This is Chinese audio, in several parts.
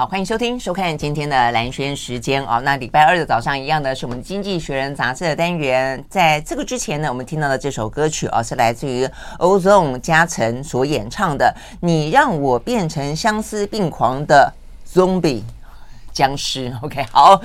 好，欢迎收听、收看今天的兰轩时间哦。那礼拜二的早上一样的是我们《经济学人》杂志的单元。在这个之前呢，我们听到的这首歌曲哦，是来自于 Ozone 嘉诚所演唱的《你让我变成相思病狂的 Zombie 僵尸》。OK，好，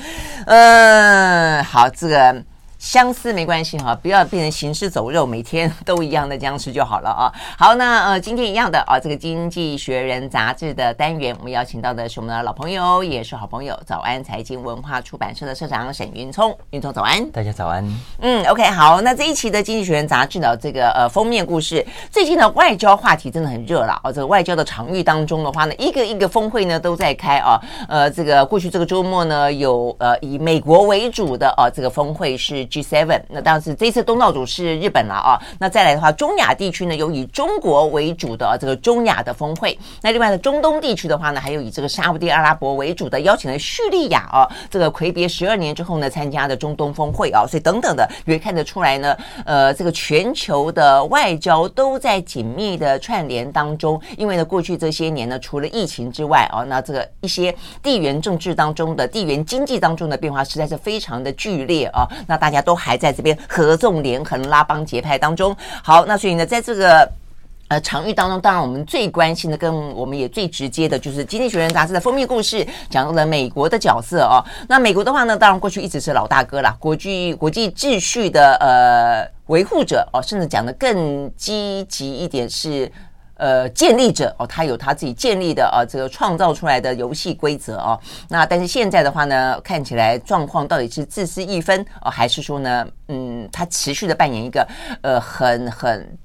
嗯，好，这个。相思没关系哈，不要变成行尸走肉，每天都一样的僵尸就好了啊。好，那呃，今天一样的啊，这个《经济学人》杂志的单元，我们邀请到的是我们的老朋友，也是好朋友，早安财经文化出版社的社长沈云聪。云聪早安，大家早安。嗯，OK，好，那这一期的《经济学人》杂志的这个呃封面故事，最近的外交话题真的很热了啊。这个外交的场域当中的话呢，一个一个峰会呢都在开啊。呃，这个过去这个周末呢，有呃以美国为主的啊这个峰会是。G7，那当然是这次东道主是日本了啊。那再来的话，中亚地区呢有以中国为主的这个中亚的峰会。那另外呢，中东地区的话呢，还有以这个沙乌地阿拉伯为主的，邀请了叙利亚啊，这个魁别十二年之后呢参加的中东峰会啊。所以等等的，也会看得出来呢，呃，这个全球的外交都在紧密的串联当中。因为呢，过去这些年呢，除了疫情之外啊，那这个一些地缘政治当中的地缘经济当中的变化实在是非常的剧烈啊。那大家。都还在这边合纵连横、拉帮结派当中。好，那所以呢，在这个呃场域当中，当然我们最关心的，跟我们也最直接的，就是《经济学人》杂志的封面故事，讲到了美国的角色哦。那美国的话呢，当然过去一直是老大哥啦，国际国际秩序的呃维护者哦，甚至讲得更积极一点是。呃，建立者哦，他有他自己建立的啊，这个创造出来的游戏规则哦。那但是现在的话呢，看起来状况到底是自私一分哦，还是说呢，嗯，他持续的扮演一个呃很很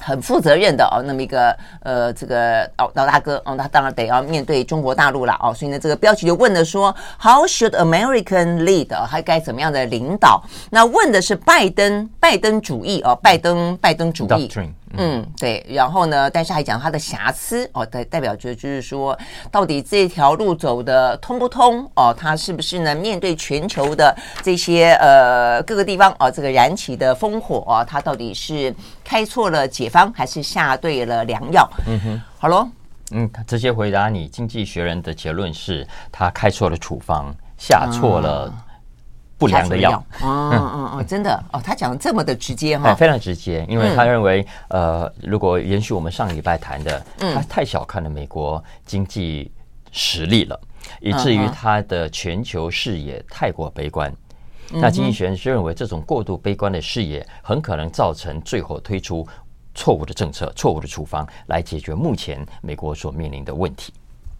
很负责任的哦，那么一个呃这个老老大哥哦，他当然得要面对中国大陆了哦。所以呢，这个标题就问的说，How should American lead？哦，还该怎么样的领导？那问的是拜登拜登主义哦，拜登拜登主义。嗯，对，然后呢，但是还讲它的瑕疵哦，代代表着就是说，到底这条路走的通不通哦？它是不是呢？面对全球的这些呃各个地方哦，这个燃起的烽火啊，他到底是开错了解方，还是下对了良药？嗯哼，好喽，嗯，直接回答你，《经济学人》的结论是他开错了处方，下错了。嗯不良的药，哦哦哦，真的。哦，他讲的这么的直接哈，非常直接，因为他认为，呃，如果延续我们上礼拜谈的，他太小看了美国经济实力了，以至于他的全球视野太过悲观。那经济学人是认为，这种过度悲观的视野很可能造成最后推出错误的政策、错误的处方来解决目前美国所面临的问题。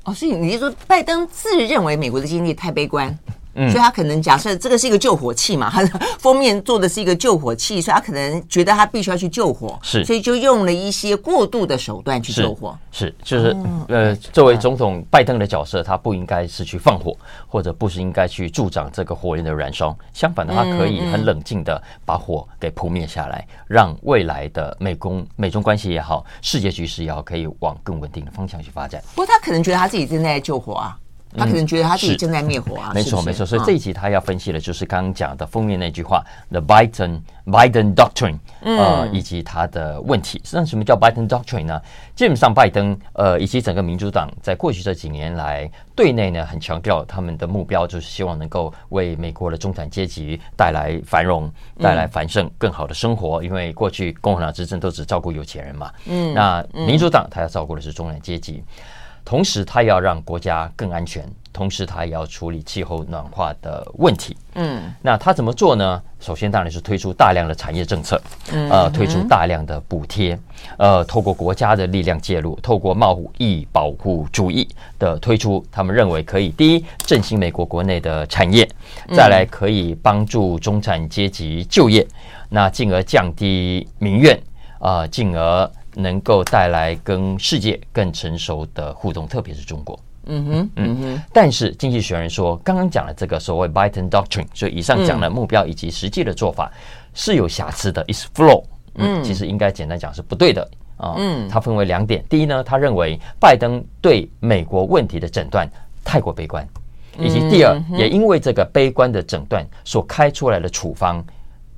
哦，所以你是说，拜登自认为美国的经济太悲观？嗯，所以他可能假设这个是一个救火器嘛，他 封面做的是一个救火器，所以他可能觉得他必须要去救火，是，所以就用了一些过度的手段去救火。是，是就是、哦、呃，作为总统拜登的角色，他不应该是去放火，或者不是应该去助长这个火焰的燃烧。相反的，他可以很冷静的把火给扑灭下来，让未来的美中美中关系也好，世界局势也好，可以往更稳定的方向去发展。不过他可能觉得他自己正在救火啊。他可能觉得他自己正在灭火啊，没错没错。所以这一集他要分析的就是刚刚讲的封面那句话，The Biden Biden Doctrine，呃，以及他的问题。实际上，什么叫 Biden Doctrine 呢？基本上，拜登呃以及整个民主党在过去这几年来，对内呢很强调他们的目标就是希望能够为美国的中产阶级带来繁荣、带来繁盛、更好的生活。因为过去共和党执政都只照顾有钱人嘛，嗯，那民主党他要照顾的是中产阶级。同时，他要让国家更安全，同时他也要处理气候暖化的问题。嗯，那他怎么做呢？首先，当然是推出大量的产业政策，呃，推出大量的补贴，呃，透过国家的力量介入，透过贸易保护主义的推出，他们认为可以第一振兴美国国内的产业，再来可以帮助中产阶级就业，那进而降低民怨，啊，进而。能够带来跟世界更成熟的互动，特别是中国。嗯哼，嗯哼。但是经济学人说，刚刚讲的这个所谓 Biden Doctrine，所以以上讲的目标以及实际的做法是有瑕疵的，is flawed。嗯，其实应该简单讲是不对的啊。嗯，它分为两点。第一呢，他认为拜登对美国问题的诊断太过悲观，以及第二，也因为这个悲观的诊断所开出来的处方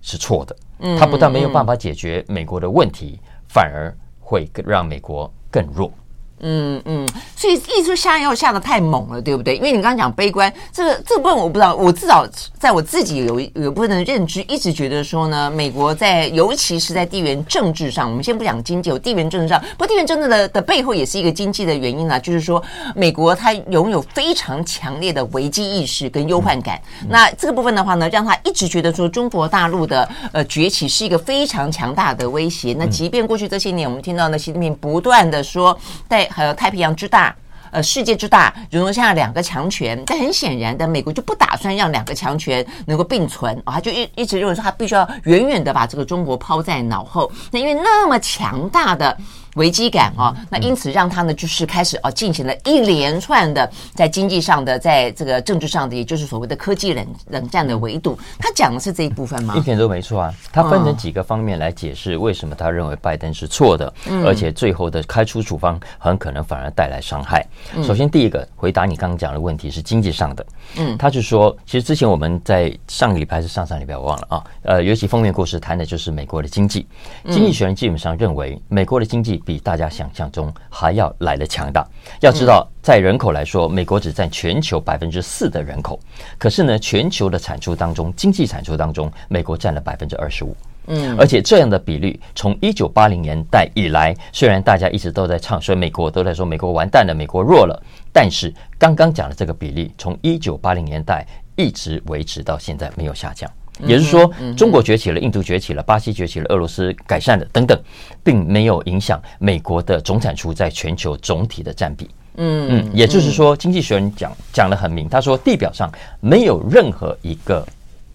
是错的。嗯，他不但没有办法解决美国的问题，反而。会让美国更弱。嗯嗯，所以一直下药下的太猛了，对不对？因为你刚刚讲悲观，这个这个部分我不知道，我至少在我自己有有部分的认知，一直觉得说呢，美国在尤其是在地缘政治上，我们先不讲经济，有地缘政治上，不过地缘政治的的背后也是一个经济的原因啊，就是说美国它拥有非常强烈的危机意识跟忧患感。嗯、那这个部分的话呢，让他一直觉得说中国大陆的呃崛起是一个非常强大的威胁。那即便过去这些年，我们听到呢，习近平不断的说在还有太平洋之大，呃，世界之大，容得下两个强权。但很显然的，美国就不打算让两个强权能够并存啊，他就一一直认为说，他必须要远远的把这个中国抛在脑后。那因为那么强大的。危机感啊，那因此让他呢，就是开始啊，进行了一连串的在经济上的，在这个政治上的，也就是所谓的科技冷冷战的围堵。他讲的是这一部分吗？一点都没错啊。他分成几个方面来解释为什么他认为拜登是错的，而且最后的开出处方很可能反而带来伤害。首先，第一个回答你刚刚讲的问题是经济上的。嗯，他就说，其实之前我们在上个礼拜还是上上礼拜我忘了啊。呃，尤其封面故事谈的就是美国的经济。经济学人基本上认为，美国的经济比大家想象中还要来的强大。要知道，在人口来说，美国只占全球百分之四的人口，可是呢，全球的产出当中，经济产出当中，美国占了百分之二十五。嗯，而且这样的比率，从一九八零年代以来，虽然大家一直都在唱衰美国，都在说美国完蛋了，美国弱了，但是刚刚讲的这个比例，从一九八零年代一直维持到现在，没有下降。也就是说，中国崛起了，印度崛起了，巴西崛起了，俄罗斯改善了，等等，并没有影响美国的总产出在全球总体的占比。嗯嗯，也就是说，经济学人讲讲得很明，他说地表上没有任何一个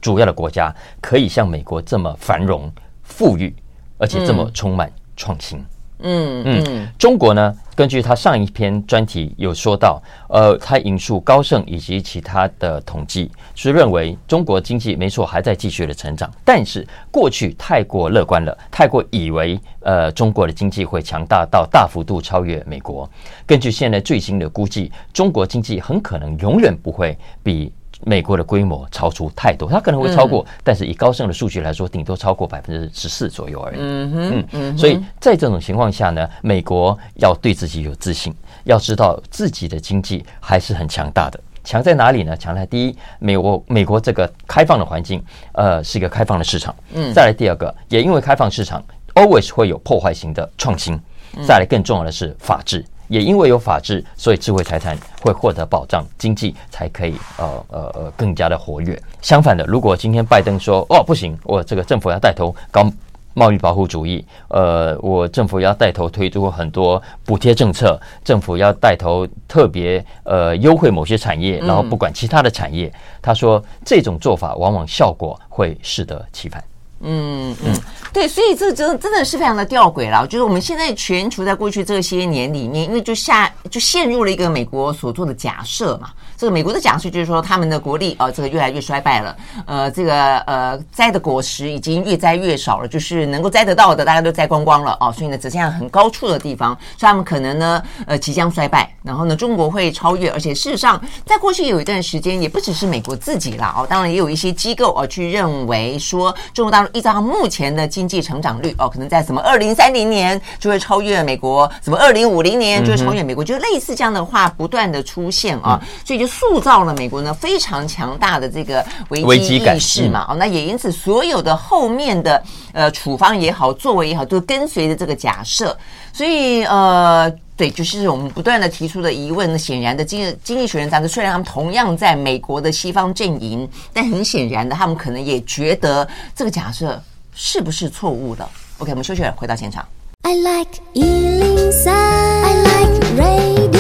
主要的国家可以像美国这么繁荣、富裕，而且这么充满创新。嗯嗯嗯，中国呢？根据他上一篇专题有说到，呃，他引述高盛以及其他的统计，是认为中国经济没错还在继续的成长，但是过去太过乐观了，太过以为呃中国的经济会强大到大幅度超越美国。根据现在最新的估计，中国经济很可能永远不会比。美国的规模超出太多，它可能会超过，但是以高盛的数据来说，顶多超过百分之十四左右而已。嗯嗯，所以在这种情况下呢，美国要对自己有自信，要知道自己的经济还是很强大的。强在哪里呢？强在第一，美国美国这个开放的环境，呃，是一个开放的市场。嗯，再来第二个，也因为开放市场，always 会有破坏型的创新。再来更重要的是法治。也因为有法治，所以智慧财产会获得保障，经济才可以呃呃呃更加的活跃。相反的，如果今天拜登说哦不行，我这个政府要带头搞贸易保护主义，呃，我政府要带头推出很多补贴政策，政府要带头特别呃优惠某些产业，然后不管其他的产业，他说这种做法往往效果会适得其反。嗯嗯，对，所以这真真的是非常的吊诡了。就是我们现在全球在过去这些年里面，因为就下就陷入了一个美国所做的假设嘛。这个美国的讲述就是说，他们的国力啊，这个越来越衰败了。呃，这个呃摘的果实已经越摘越少了，就是能够摘得到的，大家都摘光光了哦。所以呢，只剩下很高处的地方，所以他们可能呢，呃，即将衰败。然后呢，中国会超越，而且事实上，在过去有一段时间，也不只是美国自己啦哦，当然也有一些机构哦去认为说，中国大陆。依照目前的经济成长率哦，可能在什么二零三零年就会超越美国，什么二零五零年就会超越美国，就类似这样的话不断的出现啊，所以就塑造了美国呢非常强大的这个危机意识嘛。哦，那也因此所有的后面的呃处方也好，作为也好，都跟随着这个假设。所以呃，对，就是我们不断的提出的疑问。显然的，经《经经济学人》杂志虽然他们同样在美国的西方阵营，但很显然的，他们可能也觉得这个假设是不是错误的。OK，我们休息了，回到现场。I like 103, I like radio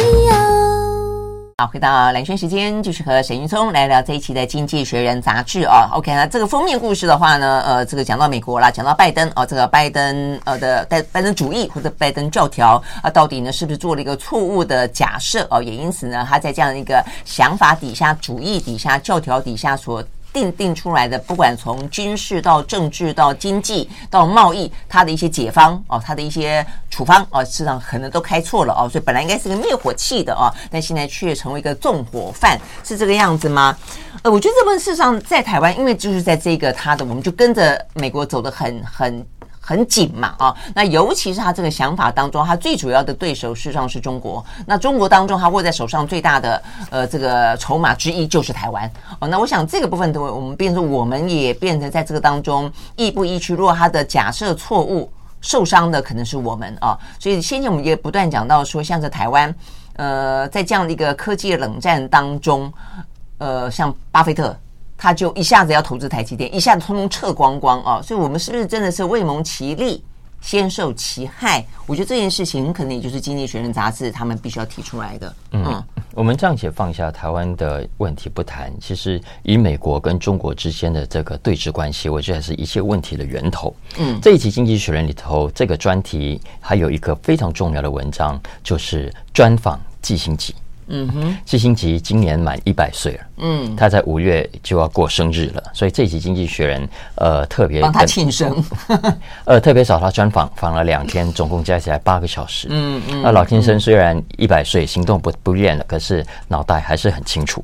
好，回到蓝轩时间，继续和沈云聪来聊这一期的《经济学人》杂志啊。OK，那这个封面故事的话呢，呃，这个讲到美国啦，讲到拜登哦，这个拜登呃的拜拜登主义或者拜登教条啊，到底呢是不是做了一个错误的假设哦？也因此呢，他在这样一个想法底下、主义底下、教条底下所。定定出来的，不管从军事到政治到经济到贸易，它的一些解方哦，它的一些处方哦，事实上可能都开错了哦，所以本来应该是个灭火器的哦，但现在却成为一个纵火犯，是这个样子吗？呃，我觉得这本事实上在台湾，因为就是在这个他的，我们就跟着美国走得很很。很紧嘛啊。那尤其是他这个想法当中，他最主要的对手事实上是中国。那中国当中，他握在手上最大的呃这个筹码之一就是台湾哦。那我想这个部分，我们变成我们也变成在这个当中亦步亦趋。如果他的假设错误，受伤的可能是我们啊。所以先前我们也不断讲到说，像在台湾，呃，在这样的一个科技冷战当中，呃，像巴菲特。他就一下子要投资台积电，一下子通通撤光光啊！所以，我们是不是真的是未蒙其利，先受其害？我觉得这件事情可能也就是《经济学人》杂志他们必须要提出来的。嗯，嗯我们暂且放下台湾的问题不谈，其实以美国跟中国之间的这个对峙关系，我觉得是一切问题的源头。嗯，这一期《经济学人》里头这个专题还有一个非常重要的文章，就是专访季辛吉。嗯哼，季辛吉今年满一百岁了。嗯，他在五月就要过生日了，所以这集《经济学人》呃特别帮他庆生，呃特别找他专访，访了两天，总共加起来八个小时。嗯嗯，那老先生虽然一百岁，行动不不便了，可是脑袋还是很清楚。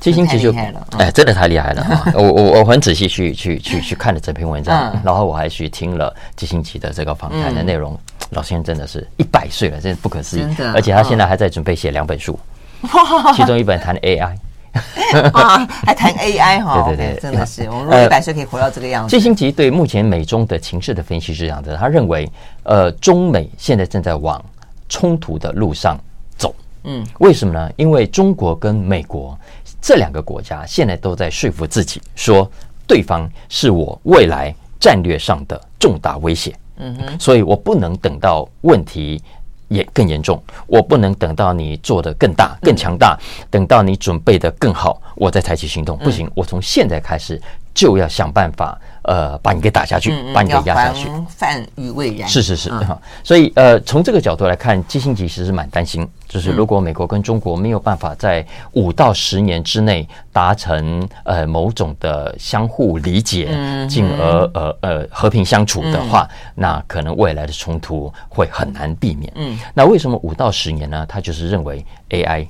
季辛吉就哎，真的太厉害了！我我我很仔细去去去去看了这篇文章，然后我还去听了季辛奇的这个访谈的内容。老先生真的是一百岁了，真的不可思议。而且他现在还在准备写两本书，其中一本谈 AI，啊，还谈 AI 哈？对对对，真的是 我们如果一百岁可以活到这个样子。季辛吉对目前美中的情势的分析是这样的，他认为，呃，中美现在正在往冲突的路上走。嗯，为什么呢？因为中国跟美国。这两个国家现在都在说服自己，说对方是我未来战略上的重大威胁。嗯哼，所以我不能等到问题也更严重，我不能等到你做得更大、更强大，等到你准备得更好，我再采取行动。不行，我从现在开始就要想办法。呃，把你给打下去，把你给压下去，防范于未然。是是是，哈。所以呃，从这个角度来看，基辛格其实蛮担心，就是如果美国跟中国没有办法在五到十年之内达成呃某种的相互理解，进而呃呃和平相处的话，那可能未来的冲突会很难避免。嗯，那为什么五到十年呢？他就是认为 AI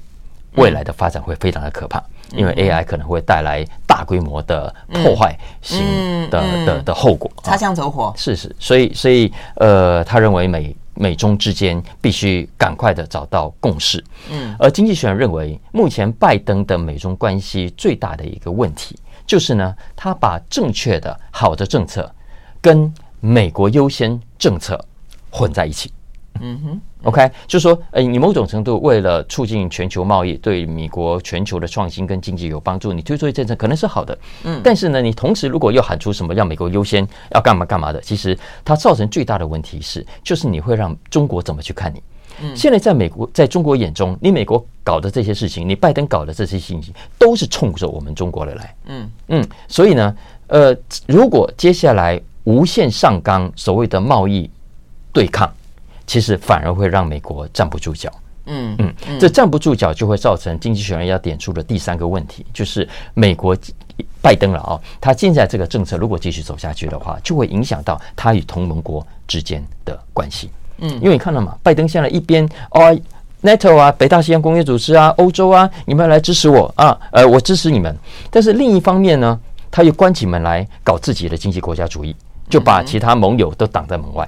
未来的发展会非常的可怕。因为 AI 可能会带来大规模的破坏性的的的后果，擦枪走火。是是，所以所以呃，他认为美美中之间必须赶快的找到共识。嗯，而经济学人认为，目前拜登的美中关系最大的一个问题，就是呢，他把正确的好的政策跟美国优先政策混在一起。嗯哼。OK，就是说，呃，你某种程度为了促进全球贸易，对美国全球的创新跟经济有帮助，你推出的政策可能是好的，嗯，但是呢，你同时如果又喊出什么让美国优先，要干嘛干嘛的，其实它造成最大的问题是，就是你会让中国怎么去看你？嗯，现在在美国，在中国眼中，你美国搞的这些事情，你拜登搞的这些事情，都是冲着我们中国的来，嗯嗯，所以呢，呃，如果接下来无限上纲所谓的贸易对抗。其实反而会让美国站不住脚，嗯嗯，这站不住脚就会造成经济学人要点出的第三个问题，就是美国拜登了啊，他现在这个政策如果继续走下去的话，就会影响到他与同盟国之间的关系，嗯，因为你看到嘛，拜登现在一边哦，NATO 啊，北大西洋工业组织啊，欧洲啊，你们要来支持我啊，呃，我支持你们，但是另一方面呢，他又关起门来搞自己的经济国家主义，就把其他盟友都挡在门外。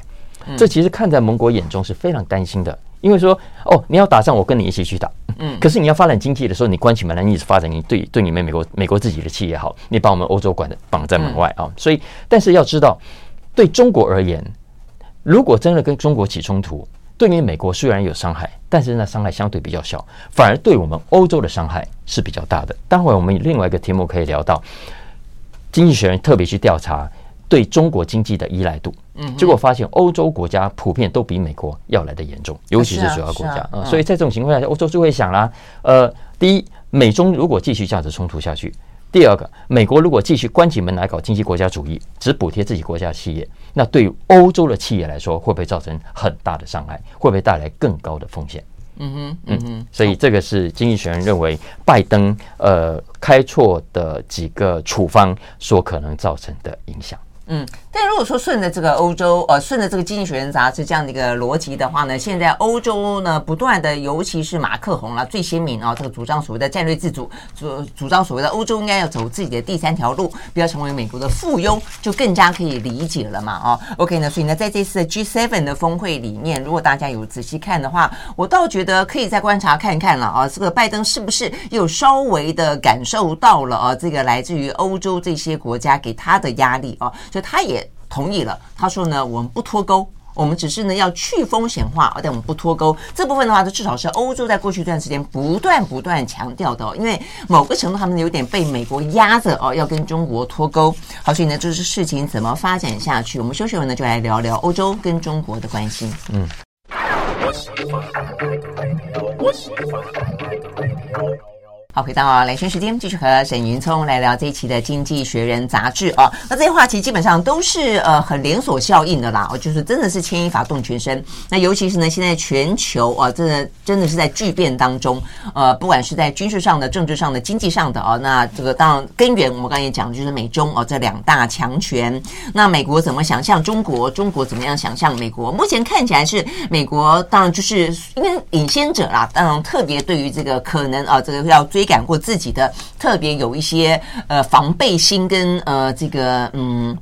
这其实看在盟国眼中是非常担心的，因为说哦，你要打仗，我跟你一起去打，嗯，可是你要发展经济的时候，你关起门来，你一直发展，你对对你们美国美国自己的企业好，你把我们欧洲管的绑在门外啊，所以，但是要知道，对中国而言，如果真的跟中国起冲突，对你美国虽然有伤害，但是那伤害相对比较小，反而对我们欧洲的伤害是比较大的。待会我们另外一个题目可以聊到，经济学人特别去调查。对中国经济的依赖度，嗯，结果发现欧洲国家普遍都比美国要来得严重，尤其是主要国家啊。所以在这种情况下，欧洲就会想啦，呃，第一，美中如果继续这样子冲突下去；第二个，美国如果继续关起门来搞经济国家主义，只补贴自己国家的企业，那对于欧洲的企业来说，会不会造成很大的伤害？会不会带来更高的风险？嗯哼，嗯哼，所以这个是经济学人认为拜登呃开错的几个处方所可能造成的影响。嗯，但如果说顺着这个欧洲，呃，顺着这个《经济学人》杂志这样的一个逻辑的话呢，现在欧洲呢不断的，尤其是马克宏了最鲜明啊，这个主张所谓的战略自主，主主张所谓的欧洲应该要走自己的第三条路，不要成为美国的附庸，就更加可以理解了嘛，哦，OK 呢，所以呢，在这次的 G7 的峰会里面，如果大家有仔细看的话，我倒觉得可以再观察看看了啊，这个拜登是不是又稍微的感受到了啊，这个来自于欧洲这些国家给他的压力啊，就他也同意了，他说呢，我们不脱钩，我们只是呢要去风险化，而但我们不脱钩。这部分的话，这至少是欧洲在过去一段时间不断不断强调的哦，因为某个程度他们有点被美国压着哦，要跟中国脱钩。好，所以呢，就是事情怎么发展下去，我们休息完呢就来聊聊欧洲跟中国的关系。嗯。好，回到兰萱时间，继续和沈云聪来聊这一期的《经济学人》杂志啊。那这些话题基本上都是呃很连锁效应的啦，哦，就是真的是牵一发动全身。那尤其是呢，现在全球啊，真的真的是在巨变当中，呃，不管是在军事上的、政治上的、经济上的啊，那这个当然根源我们刚才也讲的就是美中哦这两大强权。那美国怎么想象中国？中国怎么样想象美国？目前看起来是美国，当然就是因为领先者啦，当然特别对于这个可能啊，这个要追。追赶过自己的，特别有一些呃防备心跟呃这个嗯。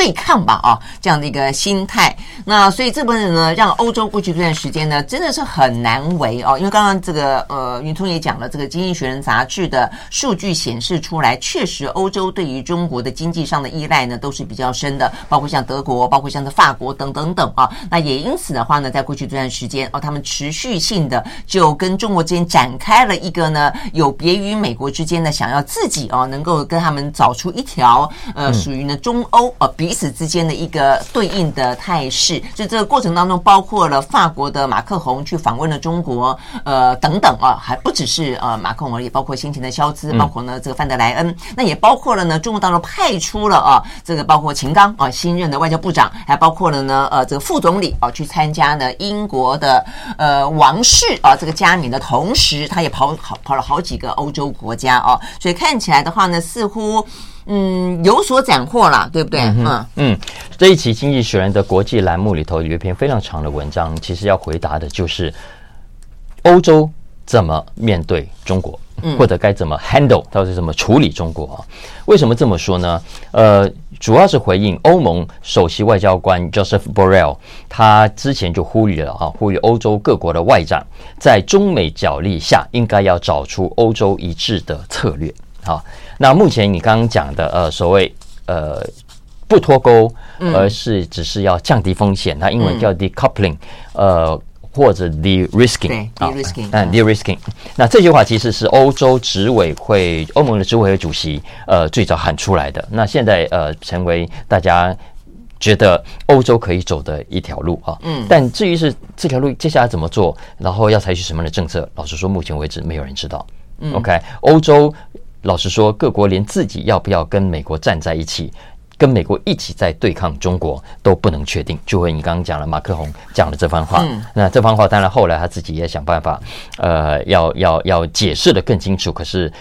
对抗吧，啊，这样的一个心态。那所以这部分呢，让欧洲过去这段时间呢，真的是很难为哦。因为刚刚这个呃，云聪也讲了，这个《经济学人》杂志的数据显示出来，确实欧洲对于中国的经济上的依赖呢，都是比较深的。包括像德国，包括像的法国等等等啊。那也因此的话呢，在过去这段时间哦，他们持续性的就跟中国之间展开了一个呢，有别于美国之间呢，想要自己哦，能够跟他们找出一条呃，属于呢中欧呃比。彼此之间的一个对应的态势，就这个过程当中，包括了法国的马克宏去访问了中国，呃，等等啊，还不只是呃马克宏而已，包括先前的肖兹，包括呢这个范德莱恩，那也包括了呢中国当中派出了啊这个包括秦刚啊新任的外交部长，还包括了呢呃这个副总理啊去参加呢英国的呃王室啊这个加冕的同时，他也跑跑跑了好几个欧洲国家啊，所以看起来的话呢，似乎。嗯，有所斩获了，对不对？嗯嗯，嗯，这一期《经济学人》的国际栏目里头有一篇非常长的文章，其实要回答的就是欧洲怎么面对中国，或者该怎么 handle，到底怎么处理中国啊？为什么这么说呢？呃，主要是回应欧盟首席外交官 Joseph Borrell，他之前就呼吁了啊，呼吁欧洲各国的外长在中美角力下，应该要找出欧洲一致的策略。好，那目前你刚刚讲的呃，所谓呃不脱钩，而是只是要降低风险，它英文叫 decoupling，呃或者 de-risking 啊，嗯 de-risking。那这句话其实是欧洲执委会、欧盟的执委会主席呃最早喊出来的。那现在呃成为大家觉得欧洲可以走的一条路啊。嗯。但至于是这条路接下来怎么做，然后要采取什么样的政策，老实说，目前为止没有人知道。嗯。OK，欧洲。老实说，各国连自己要不要跟美国站在一起，跟美国一起在对抗中国都不能确定。就会你刚刚讲了，马克宏讲了这番话，嗯、那这番话当然后来他自己也想办法，呃，要要要解释的更清楚。可是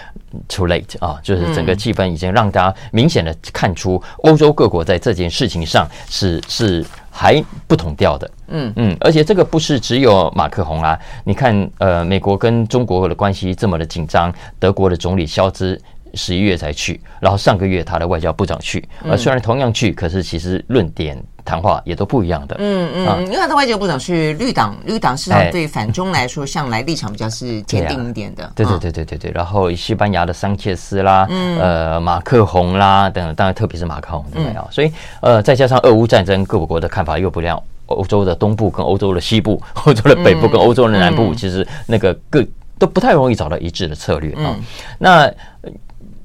too late 啊，就是整个气氛已经让大家明显的看出，欧洲各国在这件事情上是是。还不同调的，嗯嗯，而且这个不是只有马克宏啊，你看，呃，美国跟中国的关系这么的紧张，德国的总理肖兹十一月才去，然后上个月他的外交部长去，呃，虽然同样去，可是其实论点。谈话也都不一样的，嗯嗯，因为他的外交部长是绿党，绿党实际上对反中来说，向来立场比较是坚定一点的。对对对对对对。然后西班牙的桑切斯啦，呃，马克宏啦等等，当然特别是马克宏，对啊。所以呃，再加上俄乌战争，各国的看法又不一样。欧洲的东部跟欧洲的西部，欧洲的北部跟欧洲的南部，其实那个各都不太容易找到一致的策略啊。那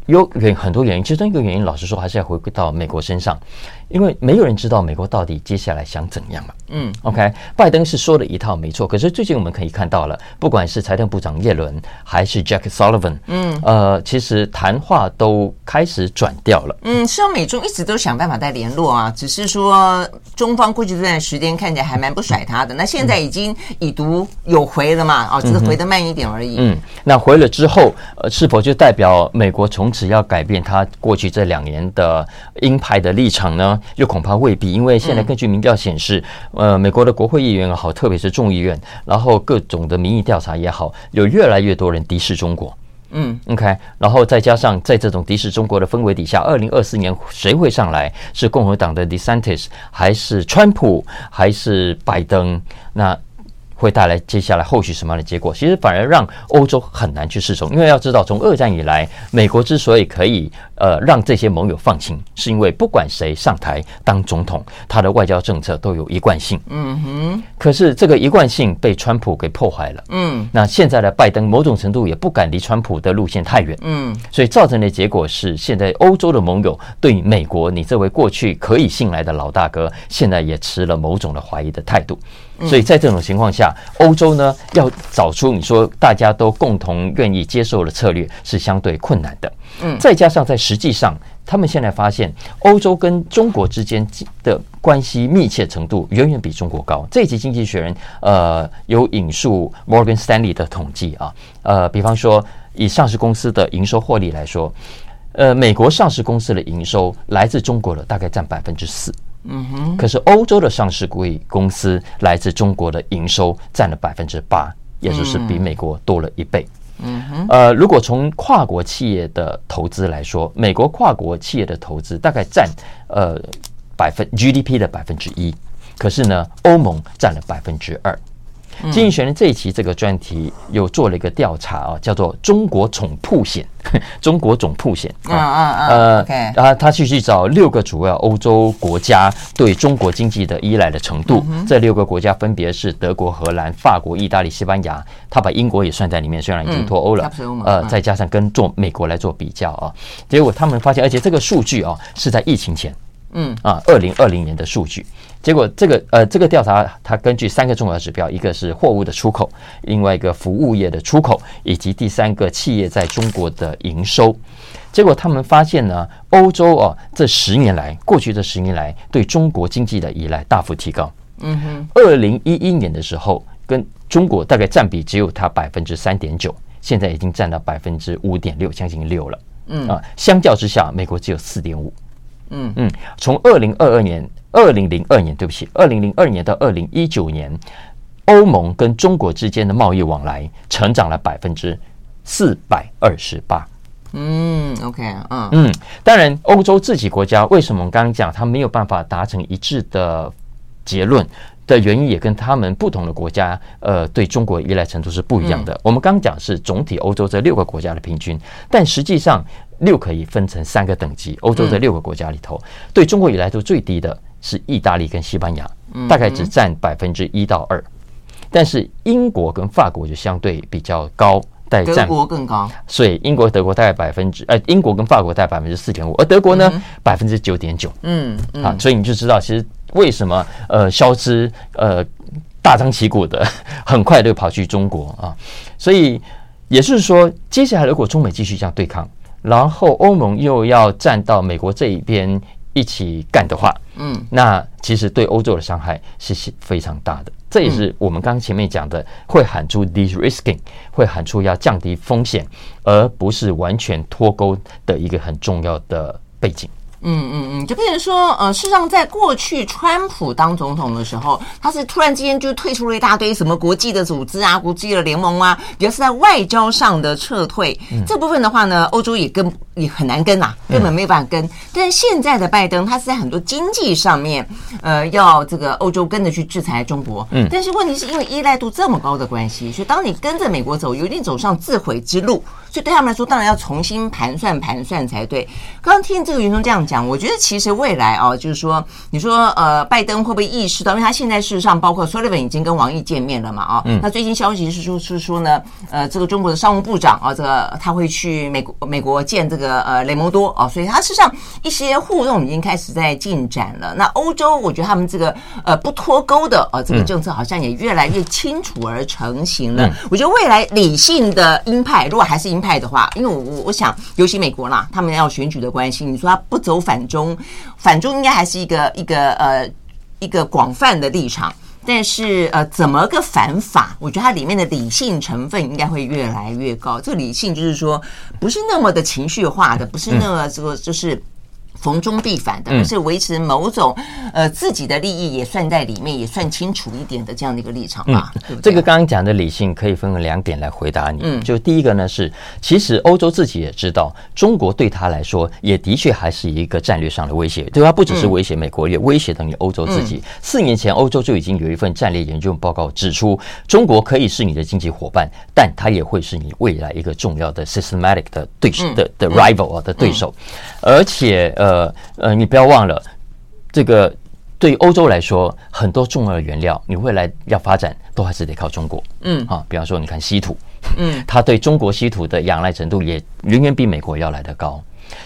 有原很多原因，其中一个原因，老实说，还是要回归到美国身上。因为没有人知道美国到底接下来想怎样嘛。嗯，OK，拜登是说了一套没错，可是最近我们可以看到了，不管是财政部长耶伦还是 Jack Sullivan，嗯，呃，其实谈话都开始转调了。嗯，是啊，美中一直都想办法在联络啊，只是说中方过去这段时间看起来还蛮不甩他的，那现在已经已读有回了嘛，哦，只是回的慢一点而已。嗯，那回了之后，呃，是否就代表美国从此要改变他过去这两年的鹰派的立场呢？又恐怕未必，因为现在根据民调显示，呃，美国的国会议员也好，特别是众议院，然后各种的民意调查也好，有越来越多人敌视中国。嗯，OK，然后再加上在这种敌视中国的氛围底下，二零二四年谁会上来？是共和党的 DeSantis，还是川普，还是拜登？那？会带来接下来后续什么样的结果？其实反而让欧洲很难去适从，因为要知道，从二战以来，美国之所以可以呃让这些盟友放心，是因为不管谁上台当总统，他的外交政策都有一贯性。嗯哼。可是这个一贯性被川普给破坏了。嗯。那现在的拜登某种程度也不敢离川普的路线太远。嗯。所以造成的结果是，现在欧洲的盟友对美国，你这位过去可以信赖的老大哥，现在也持了某种的怀疑的态度。所以在这种情况下，欧洲呢要找出你说大家都共同愿意接受的策略是相对困难的。嗯，再加上在实际上，他们现在发现欧洲跟中国之间的关系密切程度远远比中国高。这一期《经济学人》呃有引述 Morgan Stanley 的统计啊，呃，比方说以上市公司的营收获利来说，呃，美国上市公司的营收来自中国的大概占百分之四。嗯哼，可是欧洲的上市贵公司来自中国的营收占了百分之八，也就是比美国多了一倍。嗯哼，呃，如果从跨国企业的投资来说，美国跨国企业的投资大概占呃百分 GDP 的百分之一，可是呢，欧盟占了百分之二。经济学人这一期这个专题又做了一个调查啊，叫做“中国总铺险”，中国总铺险啊啊啊呃，然后他去去找六个主要欧洲国家对中国经济的依赖的程度。这六个国家分别是德国、荷兰、法国、意大利、西班牙。他把英国也算在里面，虽然已经脱欧了。呃，再加上跟做美国来做比较啊，结果他们发现，而且这个数据啊是在疫情前，嗯啊，二零二零年的数据。结果，这个呃，这个调查它根据三个重要指标，一个是货物的出口，另外一个服务业的出口，以及第三个企业在中国的营收。结果他们发现呢，欧洲啊，这十年来，过去这十年来，对中国经济的依赖大幅提高。嗯哼，二零一一年的时候，跟中国大概占比只有它百分之三点九，现在已经占到百分之五点六，将近六了。嗯啊，相较之下，美国只有四点五。嗯嗯，从二零二二年。二零零二年，对不起，二零零二年到二零一九年，欧盟跟中国之间的贸易往来成长了百分之四百二十八。嗯，OK，嗯嗯，当然，欧洲自己国家为什么我们刚刚讲它没有办法达成一致的结论的原因，也跟他们不同的国家呃对中国依赖程度是不一样的。嗯、我们刚刚讲是总体欧洲这六个国家的平均，但实际上六可以分成三个等级。欧洲这六个国家里头，对中国依赖度最低的。是意大利跟西班牙，大概只占百分之一到二，但是英国跟法国就相对比较高，带占德国更高，所以英国、德国大概百分之呃，英国跟法国大概百分之四点五，而德国呢百分之九点九，嗯。啊，所以你就知道其实为什么呃，消失呃大张旗鼓的很快就跑去中国啊，所以也是说，接下来如果中美继续这样对抗，然后欧盟又要站到美国这一边。一起干的话，嗯，那其实对欧洲的伤害是非常大的。这也是我们刚刚前面讲的，会喊出 de-risking，会喊出要降低风险，而不是完全脱钩的一个很重要的背景。嗯嗯嗯，就变成说，呃，事实上，在过去川普当总统的时候，他是突然之间就退出了一大堆什么国际的组织啊、国际的联盟啊，比较是在外交上的撤退。嗯、这部分的话呢，欧洲也跟也很难跟啊，根本没有办法跟。嗯、但是现在的拜登，他是在很多经济上面，呃，要这个欧洲跟着去制裁中国。嗯，但是问题是因为依赖度这么高的关系，所以当你跟着美国走，有一定走上自毁之路。所以对他们来说，当然要重新盘算盘算才对。刚刚听这个云松这样讲，我觉得其实未来啊，就是说，你说呃，拜登会不会意识到？因为他现在事实上，包括 Sullivan 已经跟王毅见面了嘛，啊，嗯，那最近消息是说，是说呢，呃，这个中国的商务部长啊，这个他会去美国美国见这个呃雷蒙多啊，所以它事实上一些互动已经开始在进展了。那欧洲，我觉得他们这个呃不脱钩的呃这个政策好像也越来越清楚而成型了。我觉得未来理性的鹰派，如果还是鹰。派的话，因为我我我想，尤其美国啦，他们要选举的关系，你说他不走反中，反中应该还是一个一个呃一个广泛的立场。但是呃，怎么个反法？我觉得它里面的理性成分应该会越来越高。这个理性就是说，不是那么的情绪化的，不是那么这个就是。逢中必反的，而是维持某种呃自己的利益也算在里面，也算清楚一点的这样的一个立场吧。嗯，这个刚刚讲的理性可以分为两点来回答你。嗯，就第一个呢是，其实欧洲自己也知道，中国对他来说也的确还是一个战略上的威胁。对他不只是威胁美国，也威胁到你欧洲自己。四年前，欧洲就已经有一份战略研究报告指出，中国可以是你的经济伙伴，但它也会是你未来一个重要的 systematic 的对手的的 rival 的对手，而且呃。呃呃，你不要忘了，这个对欧洲来说，很多重要的原料，你未来要发展都还是得靠中国。嗯，啊，比方说，你看稀土，嗯，它对中国稀土的仰赖程度也远远比美国要来得高。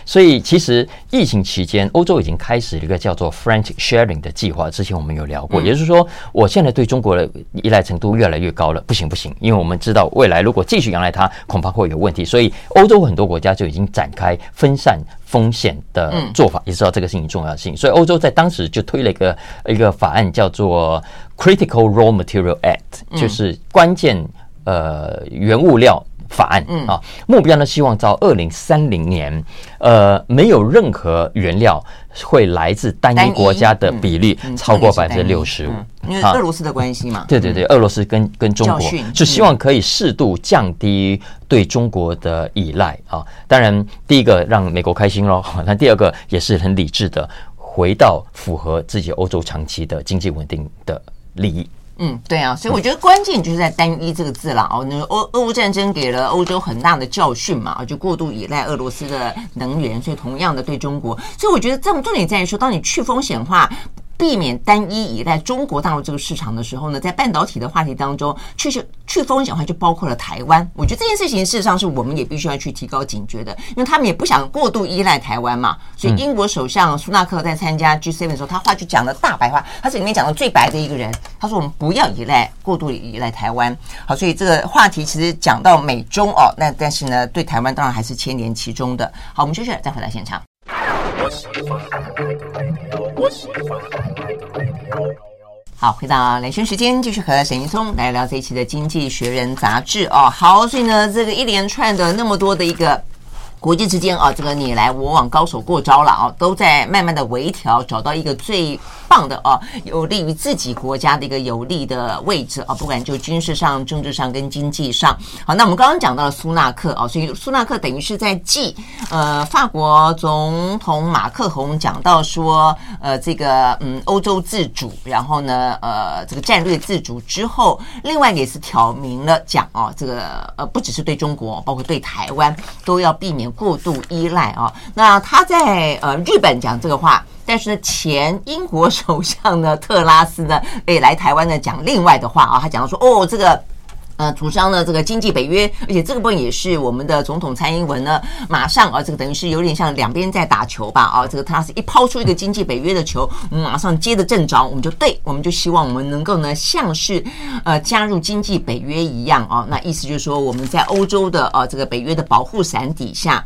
所以，其实疫情期间，欧洲已经开始了一个叫做 “Friend Sharing” 的计划。之前我们有聊过，也就是说，我现在对中国的依赖程度越来越高了。不行不行，因为我们知道未来如果继续仰赖它，恐怕会有问题。所以，欧洲很多国家就已经展开分散风险的做法，也知道这个事情重要性。所以，欧洲在当时就推了一个一个法案，叫做 “Critical Raw Material Act”，就是关键呃原物料。法案。啊，目标呢，希望到二零三零年，呃，没有任何原料会来自单一国家的比例超过百分之六十五，因为俄罗斯的关系嘛。对对对，俄罗斯跟跟中国。就希望可以适度降低对中国的依赖啊。当然，第一个让美国开心喽，那第二个也是很理智的，回到符合自己欧洲长期的经济稳定的利益。嗯，对啊，所以我觉得关键就是在“单一”这个字了哦。那个欧俄乌战争给了欧洲很大的教训嘛，就过度依赖俄罗斯的能源，所以同样的对中国，所以我觉得这种重点在于说，当你去风险化。避免单一依赖中国大陆这个市场的时候呢，在半导体的话题当中，去去去风险化就包括了台湾。我觉得这件事情事实上是我们也必须要去提高警觉的，因为他们也不想过度依赖台湾嘛。所以英国首相苏纳克在参加 G7 的时候，他话就讲了大白话，他是里面讲的最白的一个人。他说我们不要依赖过度依赖台湾。好，所以这个话题其实讲到美中哦，那但是呢，对台湾当然还是牵连其中的。好，我们休息了，再回来现场。好，回到雷声时间，继续和沈一聪来聊这一期的《经济学人》杂志哦。好，所以呢，这个一连串的那么多的一个。国际之间啊，这个你来我往，高手过招了啊，都在慢慢的微调，找到一个最棒的啊，有利于自己国家的一个有利的位置啊，不管就军事上、政治上跟经济上。好，那我们刚刚讲到了苏纳克啊，所以苏纳克等于是在继呃法国总统马克宏讲到说呃这个嗯欧洲自主，然后呢呃这个战略自主之后，另外也是挑明了讲啊，这个呃不只是对中国，包括对台湾都要避免。过度依赖啊，那他在呃日本讲这个话，但是前英国首相呢特拉斯呢，诶来台湾呢讲另外的话啊，他讲说哦这个。呃，主张呢这个经济北约，而且这个部分也是我们的总统蔡英文呢，马上啊，这个等于是有点像两边在打球吧啊，这个他是一抛出一个经济北约的球，我们马上接的正着，我们就对，我们就希望我们能够呢像是呃加入经济北约一样啊，那意思就是说我们在欧洲的啊这个北约的保护伞底下。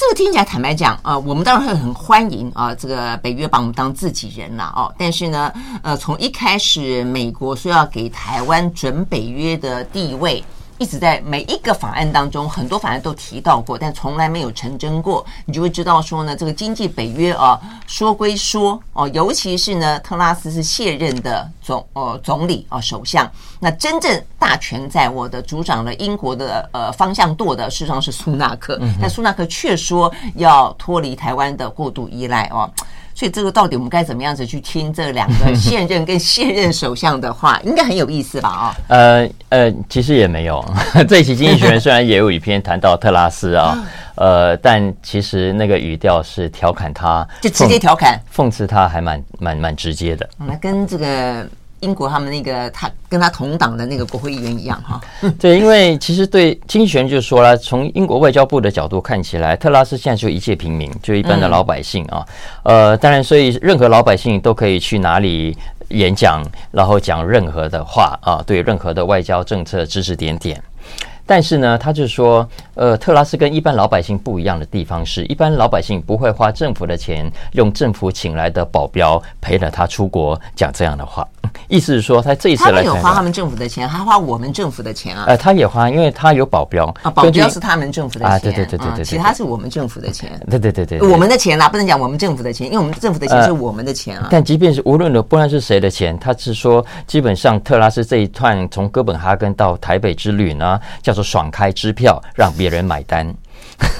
这个听起来，坦白讲啊、我们当然会很欢迎啊，这个北约把我们当自己人了哦。但是呢，呃，从一开始，美国说要给台湾准北约的地位。一直在每一个法案当中，很多法案都提到过，但从来没有成真过。你就会知道说呢，这个经济北约啊，说归说哦，尤其是呢，特拉斯是卸任的总呃总理啊首相，那真正大权在握的，主掌了英国的呃方向舵的，事实上是苏纳克。但苏纳克却说要脱离台湾的过度依赖哦。所以这个到底我们该怎么样子去听这两个 现任跟现任首相的话，应该很有意思吧？啊，呃呃，其实也没有。这一期《经济学人》虽然也有一篇谈到特拉斯啊，呃，但其实那个语调是调侃他，就直接调侃、讽刺他，还蛮蛮蛮直接的。那跟这个。英国他们那个他跟他同党的那个国会议员一样哈，对，因为其实对经济学人就说了，从英国外交部的角度看起来，特拉斯现在就一介平民，就一般的老百姓啊，呃，当然，所以任何老百姓都可以去哪里演讲，然后讲任何的话啊，对任何的外交政策指指点点。但是呢，他就说，呃，特拉斯跟一般老百姓不一样的地方是，一般老百姓不会花政府的钱，用政府请来的保镖陪着他出国讲这样的话。意思是说，他这一次来他有花他们政府的钱，还花我们政府的钱啊？呃，他也花，因为他有保镖啊，保镖是他们政府的钱啊，对对对对对，其他是我们政府的钱，对对对对，我们的钱啦，不能讲我们政府的钱，因为我们政府的钱是我们的钱啊。但即便是无论的，不管是谁的钱，他是说，基本上特拉斯这一段从哥本哈根到台北之旅呢，叫做爽开支票，让别人买单。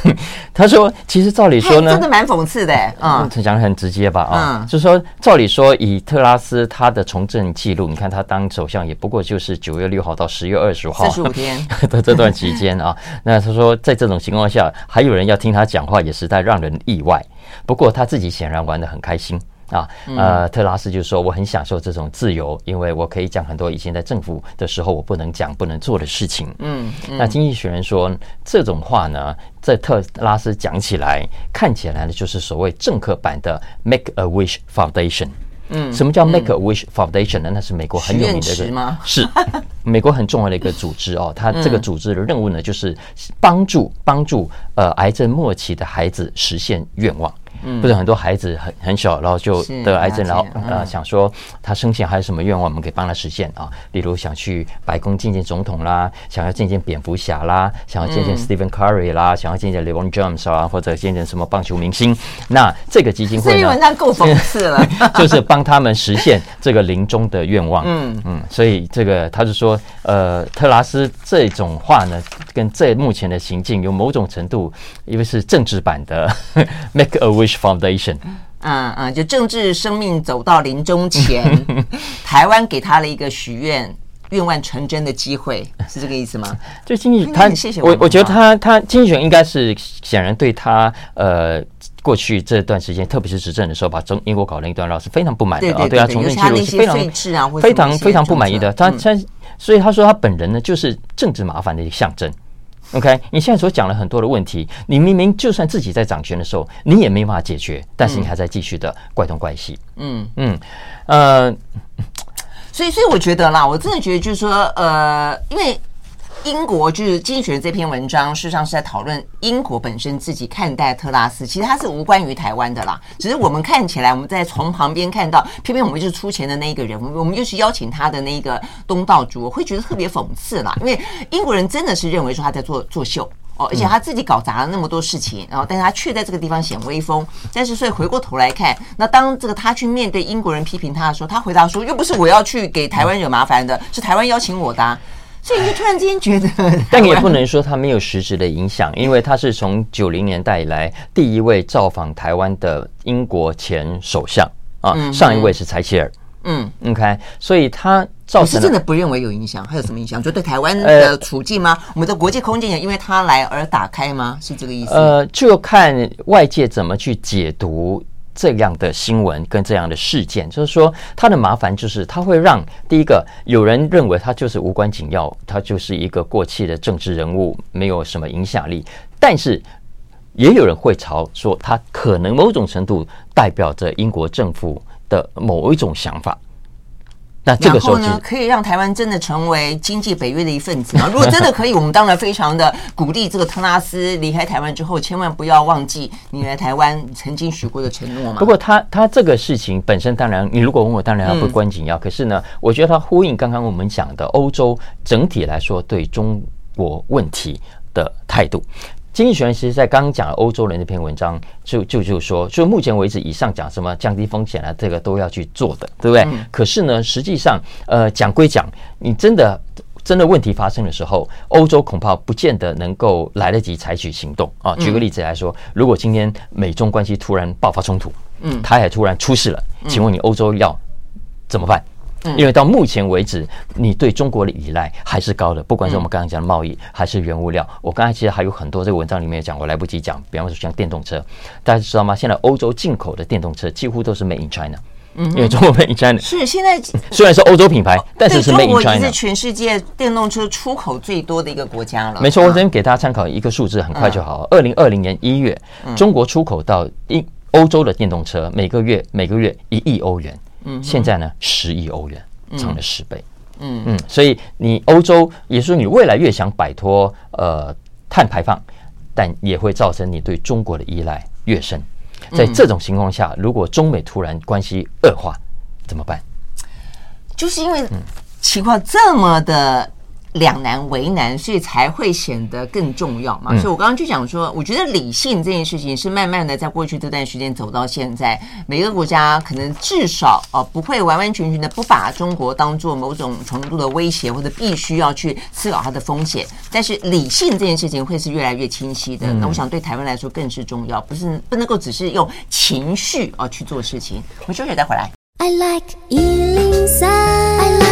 他说：“其实照理说呢，真的蛮讽刺的，嗯，讲的很直接吧，啊，就是说，照理说，以特拉斯他的从政记录，你看他当首相也不过就是九月六号到十月二十号，四十五天的这段期间啊。那他说，在这种情况下，还有人要听他讲话，也实在让人意外。不过他自己显然玩的很开心。”啊，呃，特拉斯就说我很享受这种自由，因为我可以讲很多以前在政府的时候我不能讲、不能做的事情。嗯，那经济学人说这种话呢，在特拉斯讲起来，看起来呢就是所谓政客版的 Make a Wish Foundation。嗯，什么叫 Make a Wish Foundation 呢？那是美国很有名的一个，是美国很重要的一个组织哦。它这个组织的任务呢，就是帮助帮助呃癌症末期的孩子实现愿望。嗯，不是很多孩子很很小，然后就得癌症，然后呃想说他生前还有什么愿望，我们可以帮他实现啊。例如想去白宫见见总统啦，想要见见蝙蝠侠啦，想要见见 Stephen Curry 啦，想要见见 LeBron James 啊，或者见见什么棒球明星。那这个基金会呢，这文章够讽刺了，就是帮他们实现这个临终的愿望。嗯嗯，所以这个他就说，呃，特拉斯这种话呢，跟这目前的行径有某种程度，因为是政治版的 Make a Wish。Foundation，嗯嗯，就政治生命走到临终前，台湾给他了一个许愿愿望成真的机会，是这个意思吗？就经济他，谢谢我，我觉得他他经济学应该是显然对他呃过去这段时间，特别是执政的时候，把中英国搞了一段，是非常不满的啊，对他从政记录是非常非常非常不满意的。他他所以他说他本人呢，就是政治麻烦的一个象征。OK，你现在所讲了很多的问题，你明明就算自己在掌权的时候，你也没办法解决，但是你还在继续的怪东怪西。嗯嗯呃，所以所以我觉得啦，我真的觉得就是说，呃，因为。英国就是《经济学》这篇文章，事实上是在讨论英国本身自己看待特拉斯，其实它是无关于台湾的啦。只是我们看起来，我们在从旁边看到，偏偏我们就是出钱的那一个人，我们又是邀请他的那一个东道主，我会觉得特别讽刺啦。因为英国人真的是认为说他在做作秀哦，而且他自己搞砸了那么多事情，然后但是他却在这个地方显威风。但是所以回过头来看，那当这个他去面对英国人批评他的时候，他回答说：“又不是我要去给台湾惹麻烦的，是台湾邀请我的。”所以就突然之间觉得，但也不能说他没有实质的影响，因为他是从九零年代以来第一位造访台湾的英国前首相啊，上一位是柴契尔。嗯，OK，所以他造成。我是真的不认为有影响，还有什么影响？就对台湾的处境吗？我们的国际空间也因为他来而打开吗？是这个意思？呃，就看外界怎么去解读。这样的新闻跟这样的事件，就是说，他的麻烦就是他会让第一个有人认为他就是无关紧要，他就是一个过气的政治人物，没有什么影响力。但是也有人会嘲说他可能某种程度代表着英国政府的某一种想法。那这个时候呢，可以让台湾真的成为经济北约的一份子吗？如果真的可以，我们当然非常的鼓励这个特拉斯离开台湾之后，千万不要忘记你来台湾曾经许过的承诺嘛。不过他他这个事情本身，当然你如果问我，当然要不关紧要。可是呢，我觉得他呼应刚刚我们讲的欧洲整体来说对中国问题的态度。经济学人其实，在刚刚讲的欧洲人那篇文章，就就就说，就目前为止，以上讲什么降低风险啊，这个都要去做的，对不对？嗯、可是呢，实际上，呃，讲归讲，你真的真的问题发生的时候，欧洲恐怕不见得能够来得及采取行动啊。举个例子来说，如果今天美中关系突然爆发冲突，嗯，台海突然出事了，请问你欧洲要怎么办？因为到目前为止，你对中国的依赖还是高的，不管是我们刚刚讲的贸易，还是原物料。我刚才其实还有很多这个文章里面讲，我来不及讲。比方说像电动车，大家知道吗？现在欧洲进口的电动车几乎都是 Made in China，因为中国 Made in China 是现在 虽然是欧洲品牌，但是是 Made in China，是全世界电动车出口最多的一个国家了。没错，我先给大家参考一个数字，很快就好。二零二零年一月，中国出口到英欧洲的电动车每个月每个月一亿欧元，嗯，现在呢十亿欧元。涨了十倍，嗯嗯，所以你欧洲也说你未来越想摆脱呃碳排放，但也会造成你对中国的依赖越深。在这种情况下，如果中美突然关系恶化，怎么办？就是因为情况这么的。两难为难，所以才会显得更重要嘛。嗯、所以我刚刚就讲说，我觉得理性这件事情是慢慢的在过去这段时间走到现在，每个国家可能至少哦不会完完全全的不把中国当做某种程度的威胁，或者必须要去思考它的风险。但是理性这件事情会是越来越清晰的。嗯、那我想对台湾来说更是重要，不是不能够只是用情绪啊去做事情。我们休息再回来。I like 103, I like radio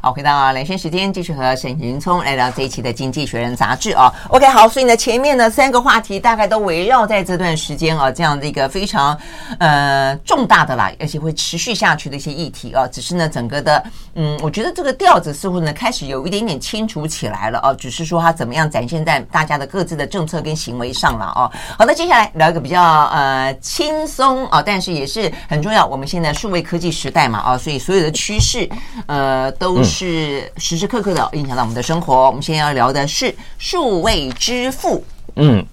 好，回到啊，连线时间，继续和沈云聪来聊这一期的《经济学人》杂志啊。OK，好，所以呢，前面呢三个话题大概都围绕在这段时间啊，这样的一个非常呃重大的啦，而且会持续下去的一些议题啊。只是呢，整个的嗯，我觉得这个调子似乎呢开始有一点点清楚起来了啊。只是说它怎么样展现在大家的各自的政策跟行为上了啊。好，那接下来聊一个比较呃轻松啊，但是也是很重要。我们现在数位科技时代嘛啊，所以所有的趋势呃都。是时时刻刻的影响到我们的生活。我们现在要聊的是数位支付。嗯，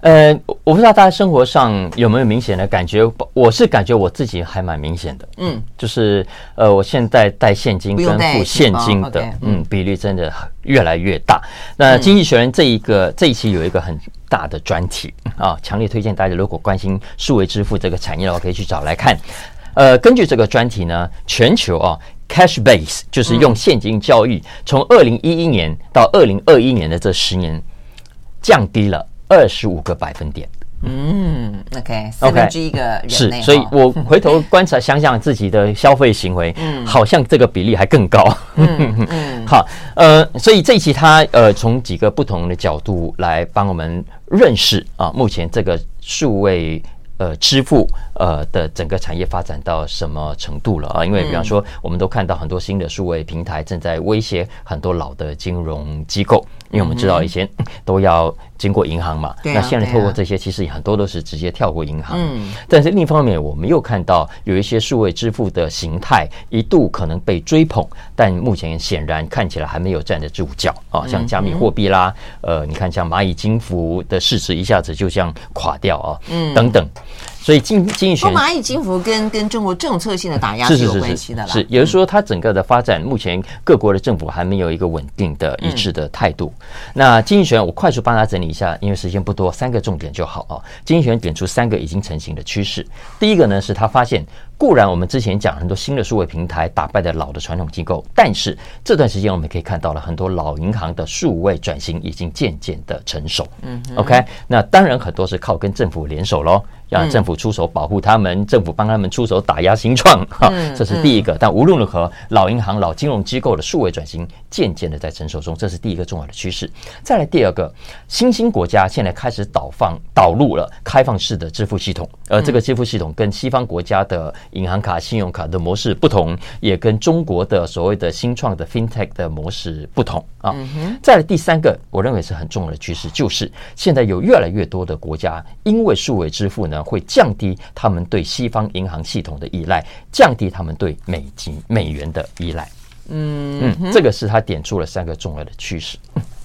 呃，我不知道大家生活上有没有明显的感觉，我是感觉我自己还蛮明显的。嗯，就是呃，我现在带现金跟付现金的，嗯，比例真的越来越大。那《经济学人》这一个这一期有一个很大的专题啊，强烈推荐大家如果关心数位支付这个产业的话，可以去找来看。呃，根据这个专题呢，全球啊。Cash base 就是用现金交易，从二零一一年到二零二一年的这十年，降低了二十五个百分点。嗯，OK，四分之一个人是，所以我回头观察想想自己的消费行为，嗯，好像这个比例还更高。嗯 嗯，好，呃，所以这一期他呃从几个不同的角度来帮我们认识啊，目前这个数位。呃，支付呃的整个产业发展到什么程度了啊？因为比方说，我们都看到很多新的数位平台正在威胁很多老的金融机构，因为我们知道以前都要经过银行嘛，那现在透过这些，其实很多都是直接跳过银行。嗯，但是另一方面，我们又看到有一些数位支付的形态一度可能被追捧，但目前显然看起来还没有站得住脚啊，像加密货币啦，呃，你看像蚂蚁金服的市值一下子就这样垮掉啊，嗯，等等。所以经经济学，蚂蚁金服跟跟中国政策性的打压是有关系的啦。是，也就是说，它整个的发展，目前各国的政府还没有一个稳定的一致的态度。那经济学，我快速帮他整理一下，因为时间不多，三个重点就好啊。经济学点出三个已经成型的趋势。第一个呢，是他发现，固然我们之前讲很多新的数位平台打败了老的传统机构，但是这段时间我们可以看到了很多老银行的数位转型已经渐渐的成熟。嗯，OK，那当然很多是靠跟政府联手喽。让政府出手保护他们，政府帮他们出手打压新创，哈，这是第一个。但无论如何，老银行、老金融机构的数位转型渐渐的在成熟中，这是第一个重要的趋势。再来第二个，新兴国家现在开始导放导入了开放式的支付系统，而这个支付系统跟西方国家的银行卡、信用卡的模式不同，也跟中国的所谓的新创的 FinTech 的模式不同啊。再来第三个，我认为是很重要的趋势，就是现在有越来越多的国家因为数位支付呢。会降低他们对西方银行系统的依赖，降低他们对美金、美元的依赖。嗯嗯，这个是他点出了三个重要的趋势。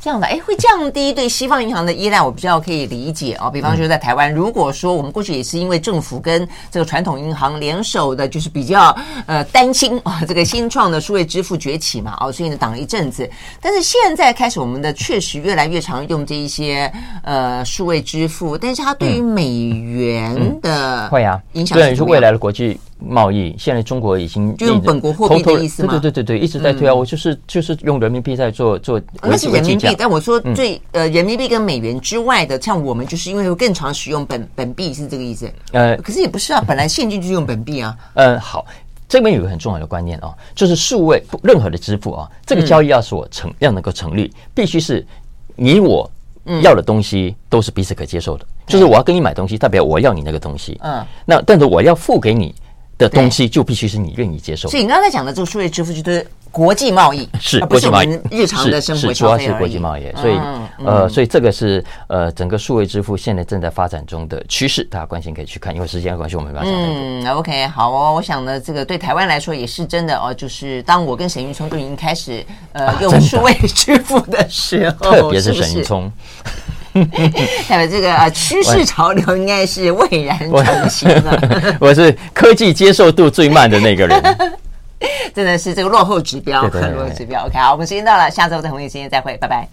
这样的，哎，会降低对西方银行的依赖，我比较可以理解哦。比方说，在台湾，如果说我们过去也是因为政府跟这个传统银行联手的，就是比较呃担心啊，这个新创的数位支付崛起嘛，哦，所以呢挡了一阵子。但是现在开始，我们的确实越来越常用这一些呃数位支付，但是它对于美元的会啊影响，对，是未来的国际。贸易现在中国已经就用本国货币的意思吗？对对对对对，一直在推啊！我就是就是用人民币在做做，那是人民币。但我说最呃，人民币跟美元之外的，像我们就是因为会更常使用本本币，是这个意思。呃，可是也不是啊，本来现金就是用本币啊。嗯，好，这边有个很重要的观念啊，就是数位任何的支付啊，这个交易要是我成要能够成立，必须是你我要的东西都是彼此可接受的。就是我要跟你买东西，代表我要你那个东西。嗯，那但是我要付给你。的东西就必须是你愿意接受。所以你刚才讲的这个数位支付就是国际贸易，是国际贸易，日常的生活主要是国际贸易。所以呃，所以这个是呃整个数位支付现在正在发展中的趋势，大家关心可以去看。因为时间的关系，我们没办法讲。嗯，OK，好哦。我想呢，这个对台湾来说也是真的哦。就是当我跟沈云聪都已经开始呃用数位支付的时候，特别是沈云聪。代表这个啊趋势潮流应该是蔚然成型了。我 是科技接受度最慢的那个人，真的是这个落后指标，落后指标。OK，好，我们时间到了，下周在同一时间再会，拜拜。